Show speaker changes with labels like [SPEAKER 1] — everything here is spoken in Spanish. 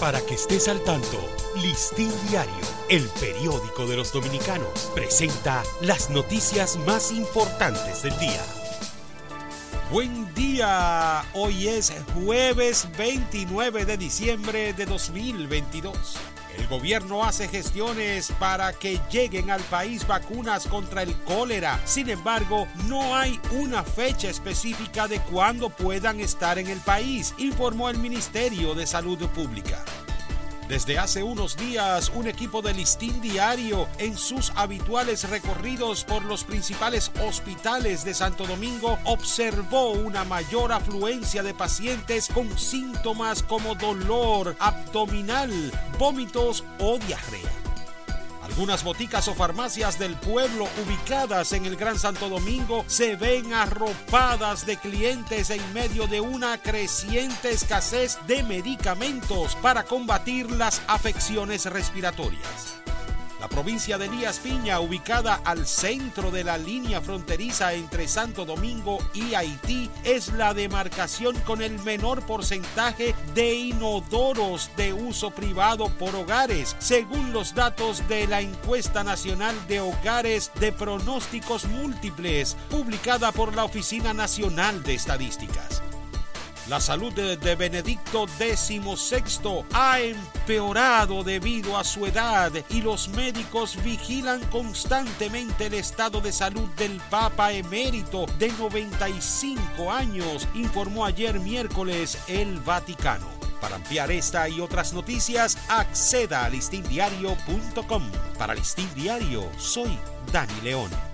[SPEAKER 1] Para que estés al tanto, Listín Diario, el periódico de los dominicanos, presenta las noticias más importantes del día. Buen día, hoy es jueves 29 de diciembre de 2022. El gobierno hace gestiones para que lleguen al país vacunas contra el cólera. Sin embargo, no hay una fecha específica de cuándo puedan estar en el país, informó el Ministerio de Salud Pública. Desde hace unos días, un equipo de listín diario en sus habituales recorridos por los principales hospitales de Santo Domingo observó una mayor afluencia de pacientes con síntomas como dolor abdominal, vómitos o diarrea. Algunas boticas o farmacias del pueblo ubicadas en el Gran Santo Domingo se ven arropadas de clientes en medio de una creciente escasez de medicamentos para combatir las afecciones respiratorias. La provincia de Elías Piña, ubicada al centro de la línea fronteriza entre Santo Domingo y Haití, es la demarcación con el menor porcentaje de inodoros de uso privado por hogares, según los datos de la encuesta nacional de hogares de pronósticos múltiples, publicada por la Oficina Nacional de Estadísticas. La salud de, Benedicto XVI ha empeorado debido a su edad y los médicos vigilan constantemente el estado de salud del Papa emérito de 95 años, informó ayer miércoles el Vaticano. Para ampliar esta y otras noticias, acceda a listindiario.com. Para Listín Diario, soy Dani León.